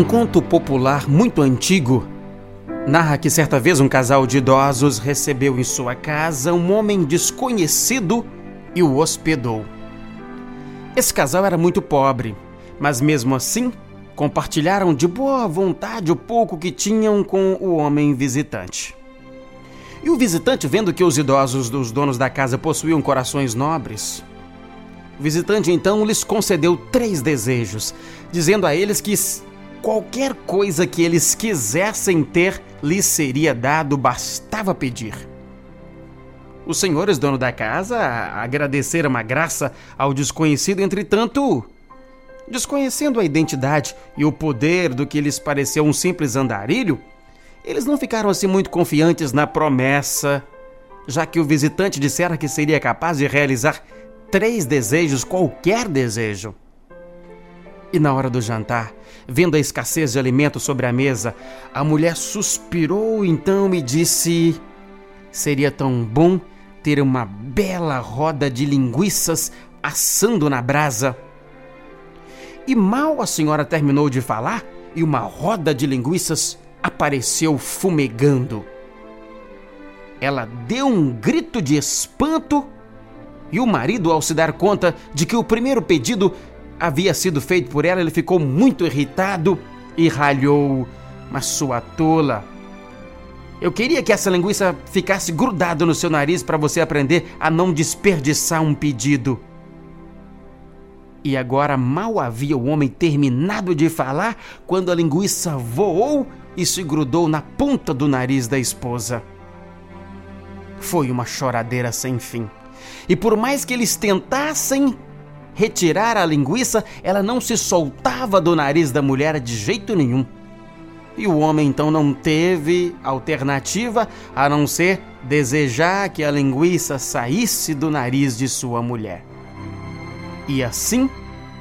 Um conto popular muito antigo narra que certa vez um casal de idosos recebeu em sua casa um homem desconhecido e o hospedou. Esse casal era muito pobre, mas mesmo assim compartilharam de boa vontade o pouco que tinham com o homem visitante. E o visitante, vendo que os idosos dos donos da casa possuíam corações nobres, o visitante então lhes concedeu três desejos, dizendo a eles que qualquer coisa que eles quisessem ter lhes seria dado, bastava pedir. Os senhores dono da casa agradeceram a graça ao desconhecido, entretanto, desconhecendo a identidade e o poder do que lhes pareceu um simples andarilho, eles não ficaram assim muito confiantes na promessa, já que o visitante dissera que seria capaz de realizar três desejos, qualquer desejo. E na hora do jantar, vendo a escassez de alimento sobre a mesa, a mulher suspirou então e disse: Seria tão bom ter uma bela roda de linguiças assando na brasa. E mal a senhora terminou de falar, e uma roda de linguiças apareceu fumegando. Ela deu um grito de espanto e o marido, ao se dar conta de que o primeiro pedido havia sido feito por ela, ele ficou muito irritado e ralhou: Mas sua tola, eu queria que essa linguiça ficasse grudada no seu nariz para você aprender a não desperdiçar um pedido. E agora mal havia o homem terminado de falar quando a linguiça voou e se grudou na ponta do nariz da esposa. Foi uma choradeira sem fim. E por mais que eles tentassem retirar a linguiça, ela não se soltava do nariz da mulher de jeito nenhum. E o homem então não teve alternativa a não ser desejar que a linguiça saísse do nariz de sua mulher. E assim,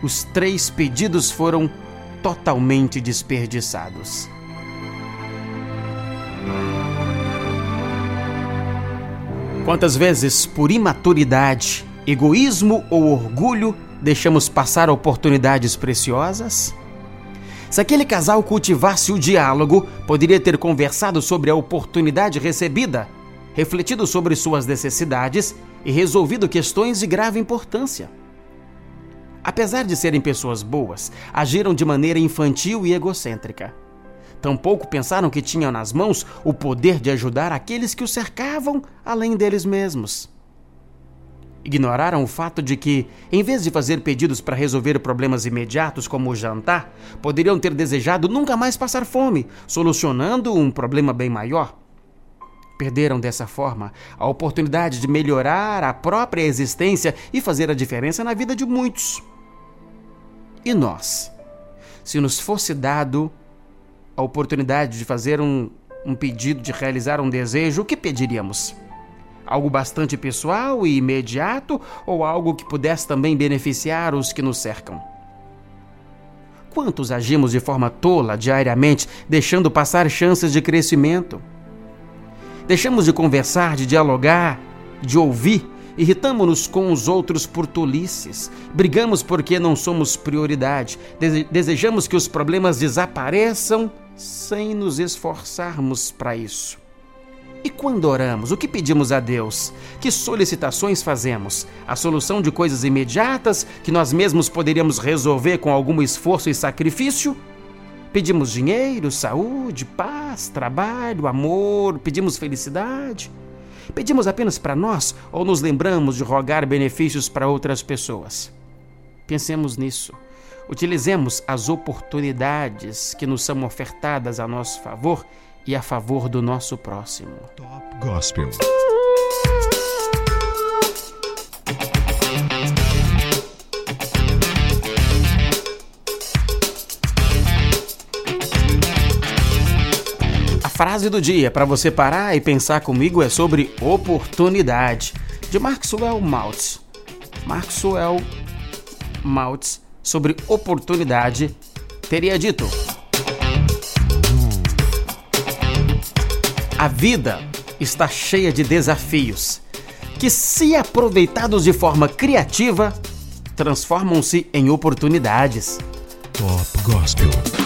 os três pedidos foram totalmente desperdiçados. Quantas vezes, por imaturidade, egoísmo ou orgulho, deixamos passar oportunidades preciosas? Se aquele casal cultivasse o diálogo, poderia ter conversado sobre a oportunidade recebida, refletido sobre suas necessidades e resolvido questões de grave importância. Apesar de serem pessoas boas, agiram de maneira infantil e egocêntrica. Tampouco pensaram que tinham nas mãos o poder de ajudar aqueles que o cercavam além deles mesmos. Ignoraram o fato de que, em vez de fazer pedidos para resolver problemas imediatos como o jantar, poderiam ter desejado nunca mais passar fome, solucionando um problema bem maior. Perderam dessa forma a oportunidade de melhorar a própria existência e fazer a diferença na vida de muitos. E nós? Se nos fosse dado a oportunidade de fazer um, um pedido, de realizar um desejo, o que pediríamos? Algo bastante pessoal e imediato ou algo que pudesse também beneficiar os que nos cercam? Quantos agimos de forma tola diariamente, deixando passar chances de crescimento? Deixamos de conversar, de dialogar, de ouvir, irritamos-nos com os outros por tolices, brigamos porque não somos prioridade, desejamos que os problemas desapareçam sem nos esforçarmos para isso. E quando oramos, o que pedimos a Deus? Que solicitações fazemos? A solução de coisas imediatas que nós mesmos poderíamos resolver com algum esforço e sacrifício? Pedimos dinheiro, saúde, paz, trabalho, amor, pedimos felicidade? Pedimos apenas para nós ou nos lembramos de rogar benefícios para outras pessoas? Pensemos nisso. Utilizemos as oportunidades que nos são ofertadas a nosso favor e a favor do nosso próximo. Top Gospel. A frase do dia para você parar e pensar comigo é sobre oportunidade, de Maxwell Maltz. Maxwell Maltz sobre oportunidade, teria dito: A vida está cheia de desafios que, se aproveitados de forma criativa, transformam-se em oportunidades. Top Gospel.